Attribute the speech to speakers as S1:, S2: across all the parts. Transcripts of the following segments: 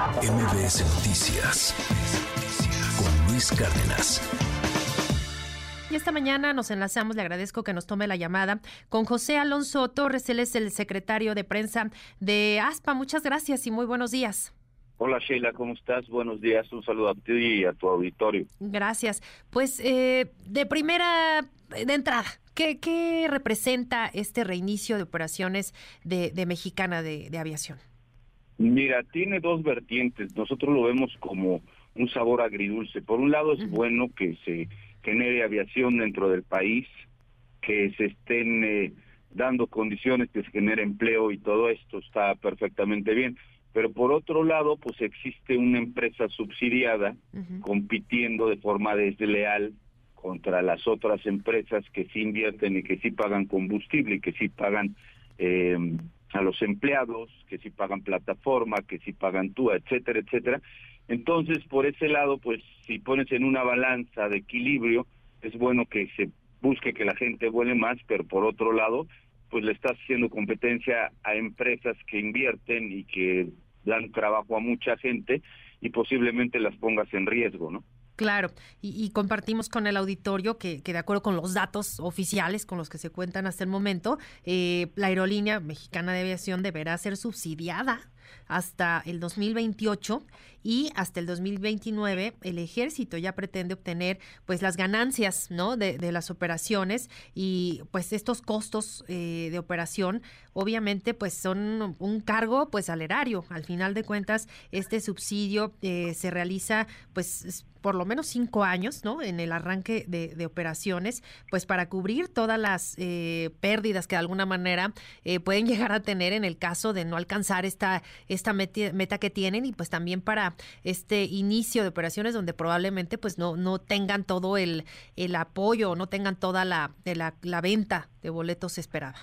S1: MBS Noticias con Luis Cárdenas.
S2: Y esta mañana nos enlazamos, le agradezco que nos tome la llamada, con José Alonso Torres, él es el secretario de prensa de ASPA. Muchas gracias y muy buenos días.
S3: Hola Sheila, ¿cómo estás? Buenos días, un saludo a ti y a tu auditorio.
S2: Gracias. Pues eh, de primera, de entrada, ¿qué, representa este reinicio de operaciones de, Mexicana de, Aviación?
S3: Mira, tiene dos vertientes. Nosotros lo vemos como un sabor agridulce. Por un lado es bueno que se genere aviación dentro del país, que se estén eh, dando condiciones que se genere empleo y todo esto está perfectamente bien pero por otro lado, pues existe una empresa subsidiada compitiendo de forma desleal contra las otras empresas que sí invierten y que sí pagan combustible y que sí pagan eh, a los empleados, que sí pagan plataforma, que sí pagan TUA, etcétera, etcétera. Entonces, por ese lado, pues si pones en una balanza de equilibrio, es bueno que se busque que la gente vuele más, pero por otro lado, pues le estás haciendo competencia a empresas que invierten y que dan trabajo a mucha gente y posiblemente las pongas en riesgo, ¿no?
S2: Claro, y, compartimos con el auditorio que, de acuerdo con los datos oficiales con los que se cuentan hasta el momento, eh, la aerolínea mexicana de aviación deberá ser subsidiada hasta el 2028 y hasta el 2029 el ejército ya pretende obtener pues las ganancias no de, las operaciones y pues estos costos eh, de operación obviamente pues son un cargo pues al erario. Al final de cuentas este subsidio eh, se realiza pues por lo menos cinco años, ¿no? En el arranque de, operaciones, pues para cubrir todas las eh, pérdidas que de alguna manera pueden llegar a tener en el caso de no alcanzar esta, esta meta que tienen y pues también para este inicio de operaciones donde probablemente pues no, no tengan todo el, el apoyo, no tengan toda la, la, la venta de boletos esperada.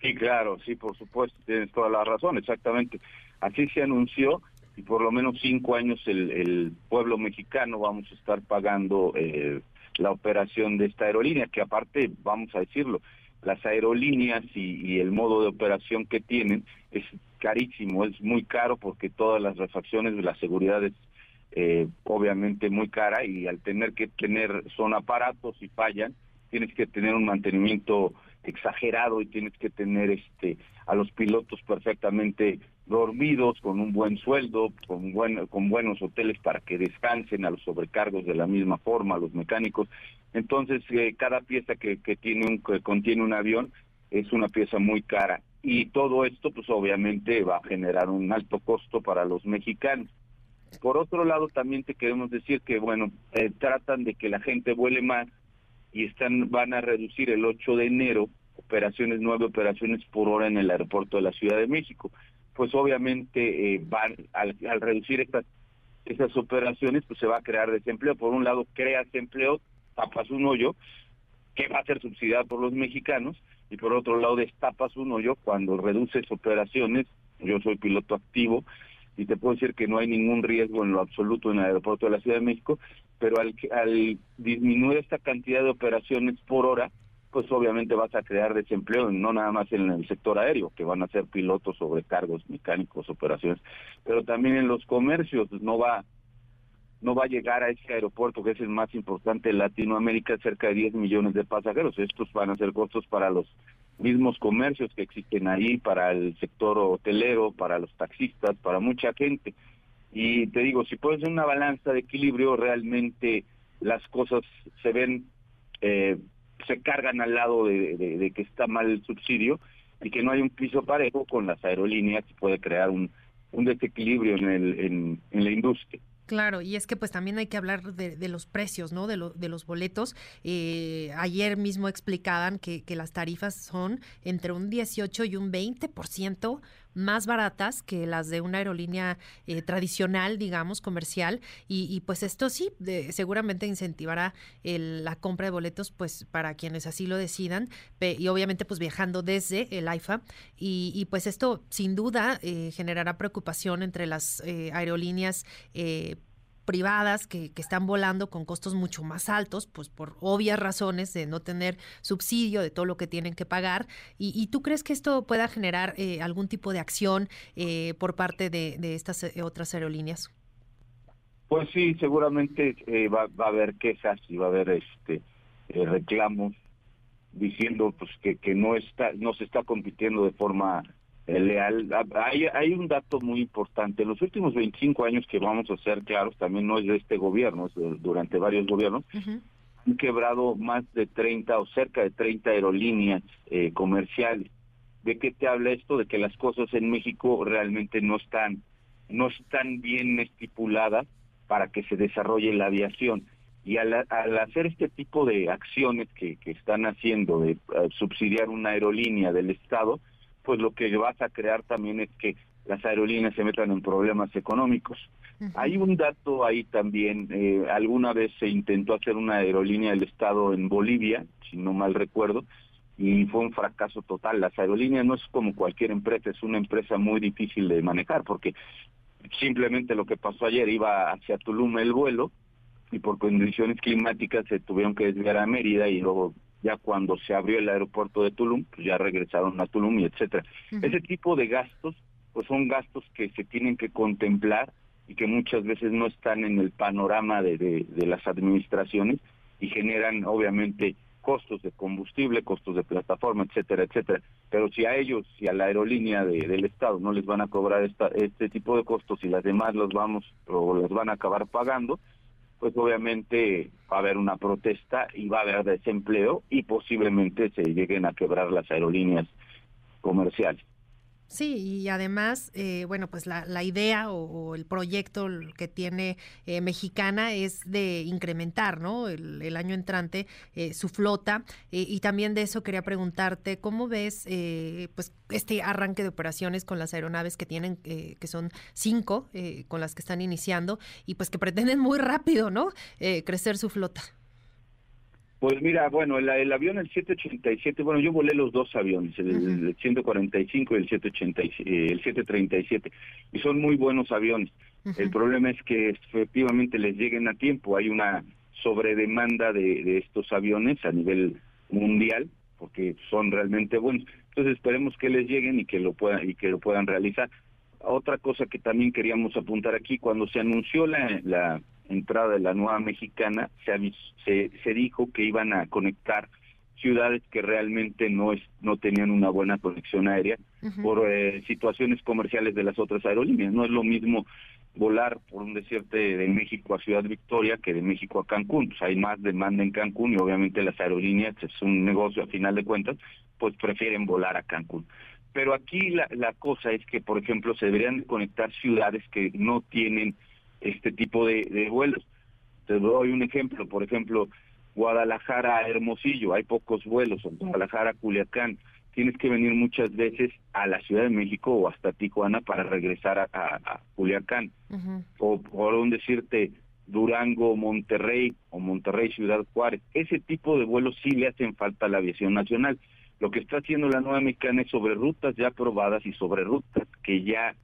S3: Sí, claro, sí, por supuesto, tienes toda la razón, exactamente. Así se anunció y por lo menos cinco años el, pueblo mexicano vamos a estar pagando eh, la operación de esta aerolínea, que aparte, vamos a decirlo, las aerolíneas y, el modo de operación que tienen es carísimo, es muy caro porque todas las refacciones de la seguridad es eh, obviamente muy cara y al tener que tener, son aparatos y fallan, tienes que tener un mantenimiento exagerado y tienes que tener este a los pilotos perfectamente dormidos con un buen sueldo con buen, con buenos hoteles para que descansen a los sobrecargos de la misma forma a los mecánicos. Entonces eh, cada pieza que, que tiene un que contiene un avión es una pieza muy cara. Y todo esto pues obviamente va a generar un alto costo para los mexicanos. Por otro lado también te queremos decir que bueno eh, tratan de que la gente vuele más y están van a reducir el 8 de enero operaciones, nueve operaciones por hora en el aeropuerto de la Ciudad de México. Pues obviamente eh, van al, reducir estas operaciones, pues se va a crear desempleo. Por un lado, creas empleo, tapas un hoyo que va a ser subsidiado por los mexicanos, y por otro lado, destapas un hoyo cuando reduces operaciones. Yo soy piloto activo y te puedo decir que no hay ningún riesgo en lo absoluto en el aeropuerto de la Ciudad de México, pero al, al disminuir esta cantidad de operaciones por hora, pues obviamente vas a crear desempleo, no nada más en el sector aéreo, que van a ser pilotos, sobrecargos, mecánicos, operaciones, pero también en los comercios, no va no va a llegar a ese aeropuerto que es el más importante de Latinoamérica, cerca de 10 millones de pasajeros. Estos van a ser costos para los mismos comercios que existen ahí, para el sector hotelero, para los taxistas, para mucha gente. Y te digo, si pones una balanza de equilibrio, realmente las cosas se ven eh, se cargan al lado de, que está mal el subsidio y que no hay un piso parejo con las aerolíneas y puede crear un, desequilibrio en, el, en, la industria.
S2: Claro, y es que pues también hay que hablar de, los precios, ¿no? De, lo, de los boletos. Eh, ayer mismo explicaban que, que, las tarifas son entre un 18 y un 20% más baratas que las de una aerolínea eh, tradicional, digamos, comercial. Y, pues esto sí, seguramente incentivará la compra de boletos pues para quienes así lo decidan. y obviamente pues viajando desde el AIFA. Y, pues esto sin duda eh, generará preocupación entre las eh, aerolíneas privadas que, que, están volando con costos mucho más altos, pues por obvias razones de no tener subsidio de todo lo que tienen que pagar. ¿Y, tú crees que esto pueda generar eh, algún tipo de acción eh, por parte de, de estas eh, otras aerolíneas?
S3: Pues sí, seguramente va, va, a haber quejas y va a haber este reclamos diciendo pues que, que no está no se está compitiendo de forma leal. Hay, hay un dato muy importante. En los últimos 25 años que vamos a ser claros, también no es de este gobierno, es durante varios gobiernos, han quebrado más de 30 o cerca de 30 aerolíneas eh, comerciales. ¿De qué te habla esto? De que las cosas en México realmente no están, no están bien estipuladas para que se desarrolle la aviación. Y al, hacer este tipo de acciones que, que están haciendo, de eh, subsidiar una aerolínea del Estado, pues lo que vas a crear también es que las aerolíneas se metan en problemas económicos. Hay un dato ahí también, eh, alguna vez se intentó hacer una aerolínea del Estado en Bolivia, si no mal recuerdo, y fue un fracaso total. Las aerolíneas no es como cualquier empresa, es una empresa muy difícil de manejar porque simplemente lo que pasó ayer iba hacia Tulum el vuelo y por condiciones climáticas se tuvieron que desviar a Mérida y luego ya cuando se abrió el aeropuerto de Tulum, pues ya regresaron a Tulum y etcétera. Ese tipo de gastos, pues son gastos que se tienen que contemplar y que muchas veces no están en el panorama de, de, las administraciones y generan obviamente costos de combustible, costos de plataforma, etcétera, etcétera. Pero si a ellos, si a la aerolínea del Estado no les van a cobrar esta, este tipo de costos y las demás los vamos o las van a acabar pagando, pues obviamente va a haber una protesta y va a haber desempleo y posiblemente se lleguen a quebrar las aerolíneas comerciales.
S2: Sí, y además, eh, bueno, pues la, la idea o, el proyecto que tiene eh, Mexicana es de incrementar, ¿no? El, año entrante eh, su flota y también de eso quería preguntarte cómo ves, pues este arranque de operaciones con las aeronaves que tienen, que son cinco, con las que están iniciando y pues que pretenden muy rápido, ¿no? crecer su flota.
S3: Pues mira, bueno, el, el, avión, el 787, bueno, yo volé los dos aviones, el, 145 y el, 787, eh, el 737, y son muy buenos aviones. El problema es que efectivamente les lleguen a tiempo. Hay una sobredemanda de, de estos aviones a nivel mundial, porque son realmente buenos. Entonces esperemos que les lleguen y que lo puedan y que lo puedan realizar. Otra cosa que también queríamos apuntar aquí, cuando se anunció la, la entrada de la nueva mexicana, se, se, se dijo que iban a conectar ciudades que realmente no es, no tenían una buena conexión aérea por eh, situaciones comerciales de las otras aerolíneas. No es lo mismo volar, por un desierto de México a Ciudad Victoria que de México a Cancún. Pues hay más demanda en Cancún y obviamente las aerolíneas, es un negocio a final de cuentas, pues prefieren volar a Cancún. Pero aquí la, la cosa es que, por ejemplo, se deberían conectar ciudades que no tienen este tipo de, vuelos. Te doy un ejemplo, por ejemplo, Guadalajara Hermosillo, hay pocos vuelos, Guadalajara Culiacán, tienes que venir muchas veces a la Ciudad de México o hasta Tijuana para regresar a, Culiacán. O por un decirte Durango, Monterrey o Monterrey Ciudad Juárez. Ese tipo de vuelos sí le hacen falta a la aviación nacional. Lo que está haciendo la nueva mexicana es sobre rutas ya aprobadas y sobre rutas que ya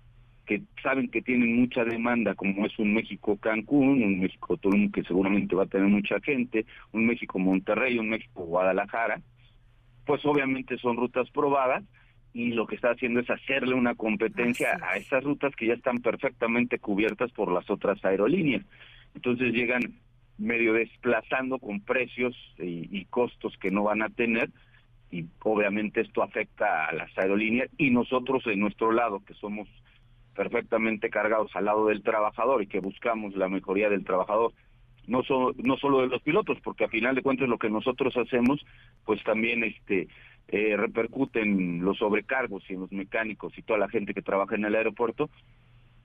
S3: que saben que tienen mucha demanda, como es un México-Cancún, un México-Tulum que seguramente va a tener mucha gente, un México-Monterrey, un México-Guadalajara, pues obviamente son rutas probadas y lo que está haciendo es hacerle una competencia a esas rutas que ya están perfectamente cubiertas por las otras aerolíneas. Entonces llegan medio desplazando con precios y, y costos que no van a tener y obviamente esto afecta a las aerolíneas y nosotros en nuestro lado que somos perfectamente cargados al lado del trabajador y que buscamos la mejoría del trabajador, no, no solo de los pilotos, porque a final de cuentas lo que nosotros hacemos, pues también este eh, repercute en los sobrecargos y en los mecánicos y toda la gente que trabaja en el aeropuerto,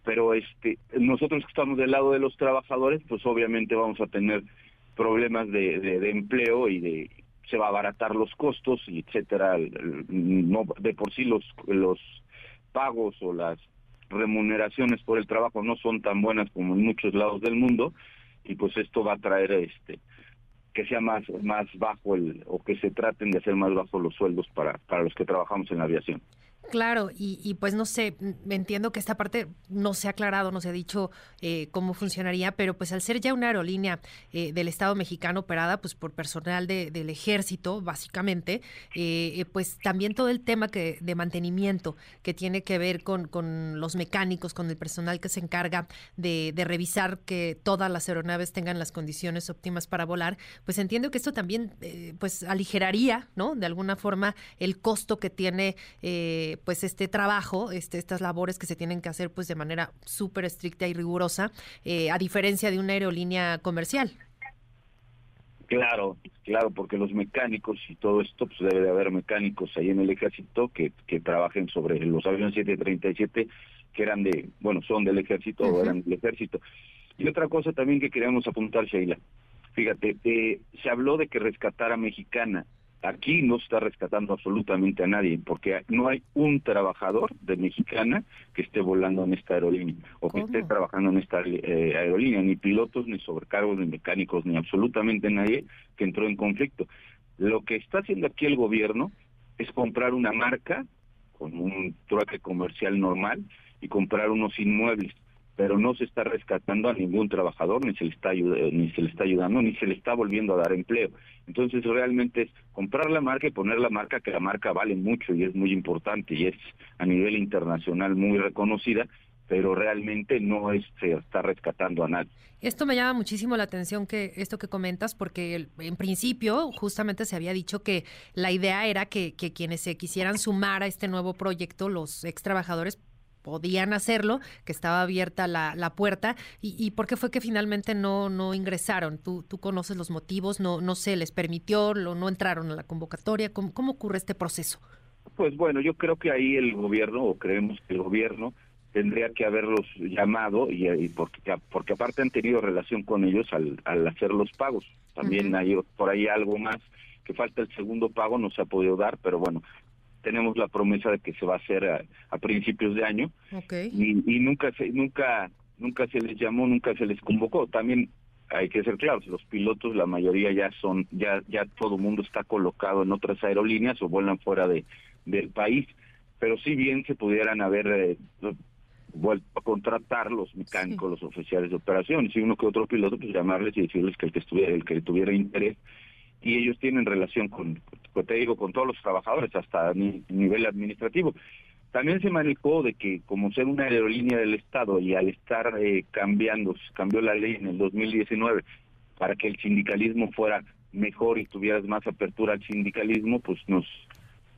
S3: pero este nosotros que estamos del lado de los trabajadores, pues obviamente vamos a tener problemas de, de, empleo y de se va a abaratar los costos y etcétera no de por sí los los pagos o las remuneraciones por el trabajo no son tan buenas como en muchos lados del mundo y pues esto va a traer este que sea más más bajo el o que se traten de hacer más bajos los sueldos para para los que trabajamos en la aviación.
S2: Claro, y, pues no sé, entiendo que esta parte no se ha aclarado, no se ha dicho eh, cómo funcionaría, pero pues al ser ya una aerolínea eh, del Estado mexicano operada pues por personal del ejército, básicamente, eh, pues también todo el tema que, de mantenimiento que tiene que ver con, con los mecánicos, con el personal que se encarga de, de, revisar que todas las aeronaves tengan las condiciones óptimas para volar, pues entiendo que esto también pues aligeraría, ¿no? De alguna forma el costo que tiene pues este trabajo, este, estas labores que se tienen que hacer pues de manera súper estricta y rigurosa, eh, a diferencia de una aerolínea comercial.
S3: Claro, claro, porque los mecánicos y todo esto, pues debe de haber mecánicos ahí en el ejército que, que trabajen sobre los aviones 737 que eran de, bueno, son del ejército o eran del ejército. Y otra cosa también que queríamos apuntar, Sheila, fíjate, eh, se habló de que rescatara Mexicana aquí no está rescatando absolutamente a nadie, porque no hay un trabajador de Mexicana que esté volando en esta aerolínea o que esté trabajando en esta eh, aerolínea, ni pilotos, ni sobrecargos, ni mecánicos, ni absolutamente nadie que entró en conflicto. Lo que está haciendo aquí el gobierno es comprar una marca con un truque comercial normal y comprar unos inmuebles pero no se está rescatando a ningún trabajador, ni se le está ni se le está ayudando, ni se le está volviendo a dar empleo. Entonces realmente es comprar la marca y poner la marca, que la marca vale mucho y es muy importante y es a nivel internacional muy reconocida, pero realmente no es, se está rescatando a nadie.
S2: Esto me llama muchísimo la atención que esto que comentas, porque en principio justamente se había dicho que la idea era que, que quienes se quisieran sumar a este nuevo proyecto, los ex trabajadores, podían hacerlo, que estaba abierta la, la puerta, y, y, por qué fue que finalmente no, no ingresaron. Tú, tú conoces los motivos, no, no se les permitió, lo, no entraron a la convocatoria. ¿Cómo, ¿Cómo ocurre este proceso?
S3: Pues bueno, yo creo que ahí el gobierno, o creemos que el gobierno, tendría que haberlos llamado y, y, porque porque aparte han tenido relación con ellos al, al hacer los pagos. También hay por ahí algo más que falta el segundo pago, no se ha podido dar, pero bueno, tenemos la promesa de que se va a hacer a, principios de año. Y, nunca se nunca nunca se les llamó nunca se les convocó. También hay que ser claros los pilotos la mayoría ya son ya ya todo el mundo está colocado en otras aerolíneas o vuelan fuera de del país. Pero si bien se pudieran haber eh, vuelto a contratar los mecánicos los oficiales de operaciones y uno que otro piloto pues llamarles y decirles que el que estuviera el que tuviera interés y ellos tienen relación con, te digo, con todos los trabajadores hasta nivel administrativo. También se manejó de que como ser una aerolínea del Estado y al estar eh, cambiando, cambió la ley en el 2019 para que el sindicalismo fuera mejor y tuvieras más apertura al sindicalismo, pues nos,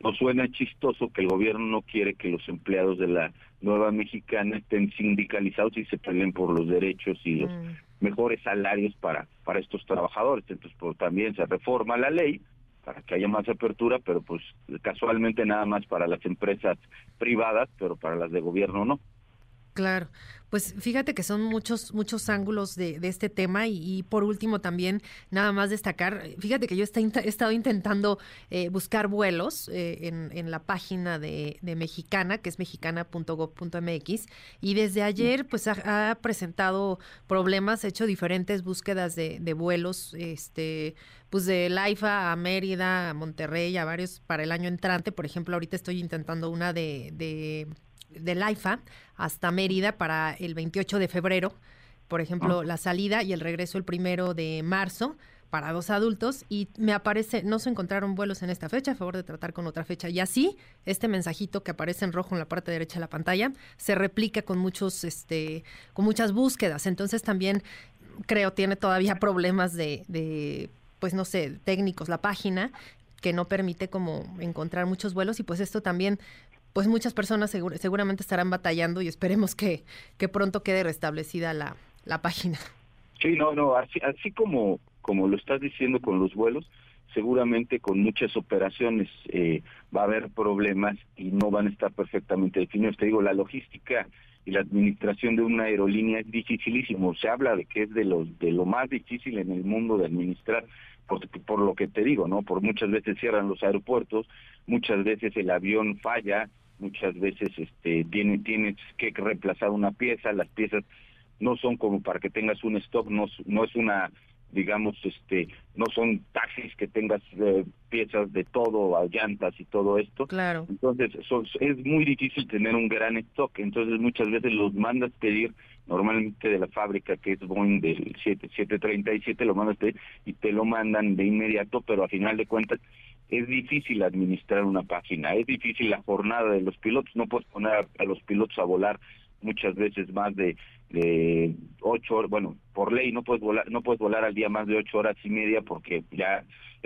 S3: nos suena chistoso que el gobierno no quiere que los empleados de la nueva mexicana estén sindicalizados y se peleen por los derechos y los mm mejores salarios para, para estos trabajadores. Entonces, pues, también se reforma la ley para que haya más apertura, pero pues casualmente nada más para las empresas privadas, pero para las de gobierno no.
S2: Claro, pues fíjate que son muchos, muchos ángulos de, este tema y, por último también nada más destacar, fíjate que yo he estado intentando eh, buscar vuelos eh, en, la página de, Mexicana, que es mexicana.gov.mx y desde ayer pues ha, presentado problemas, ha hecho diferentes búsquedas de, vuelos, este pues de Laifa a Mérida, a Monterrey, a varios para el año entrante, por ejemplo ahorita estoy intentando una de de Laifa hasta Mérida para el 28 de febrero. Por ejemplo, ah. la salida y el regreso el primero de marzo para dos adultos y me aparece, no se encontraron vuelos en esta fecha, a favor de tratar con otra fecha. Y así, este mensajito que aparece en rojo en la parte derecha de la pantalla se replica con muchos, este, con muchas búsquedas. Entonces también creo tiene todavía problemas de, de pues no sé, técnicos la página que no permite como encontrar muchos vuelos y pues esto también pues muchas personas seguramente estarán batallando y esperemos que, que pronto quede restablecida la, la página.
S3: Sí, no, no, así, así como, como lo estás diciendo con los vuelos, seguramente con muchas operaciones eh, va a haber problemas y no van a estar perfectamente definidos. Te digo, la logística y la administración de una aerolínea es dificilísimo. Se habla de que es de lo, de lo más difícil en el mundo de administrar, por, por lo que te digo, ¿no? Por muchas veces cierran los aeropuertos, muchas veces el avión falla, muchas veces este tiene, tienes que reemplazar una pieza, las piezas no son como para que tengas un stock, no, no es una digamos, este, no son taxis que tengas eh, piezas de todo, llantas y todo esto.
S2: Claro.
S3: Entonces, es muy difícil tener un gran stock. Entonces, muchas veces los mandas pedir normalmente de la fábrica que es Boeing del 737, lo mandas pedir y te lo mandan de inmediato, pero a final de cuentas es difícil administrar una página, es difícil la jornada de los pilotos, no puedes poner a los pilotos a volar muchas veces más de, de ocho horas, bueno, por ley no puedes volar, no puedes volar al día más de ocho horas y media porque ya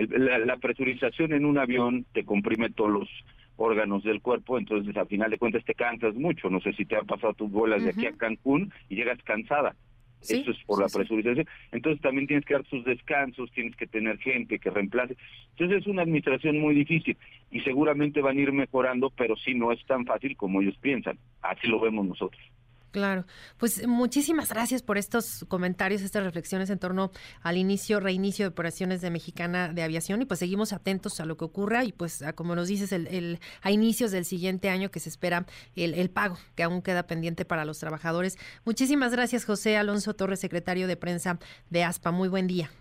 S3: la, presurización en un avión te comprime todos los órganos del cuerpo, entonces al final de cuentas te cansas mucho. No sé si te ha pasado tus vuelas de aquí a Cancún y llegas cansada. Eso es por la presurización. Entonces también tienes que dar sus descansos, tienes que tener gente que reemplace. Entonces es una administración muy difícil y seguramente van a ir mejorando, pero sí no es tan fácil como ellos piensan. Así lo vemos nosotros.
S2: Claro, pues muchísimas gracias por estos comentarios, estas reflexiones en torno al inicio, reinicio de operaciones de Mexicana de Aviación y pues seguimos atentos a lo que ocurra y pues como nos dices, el, a inicios del siguiente año que se espera el, el, pago que aún queda pendiente para los trabajadores. Muchísimas gracias José Alonso Torres, secretario de prensa de ASPA. Muy buen día.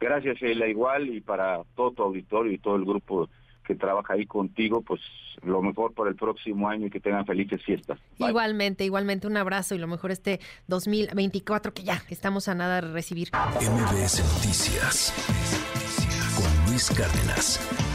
S3: Gracias, Sheila, igual y para todo tu auditorio y todo el grupo que trabaja ahí contigo, pues lo mejor para el próximo año y que tengan felices fiestas.
S2: Igualmente, igualmente un abrazo y lo mejor este 2024 que ya estamos a nada de recibir.
S1: MBS Noticias con Luis Cárdenas.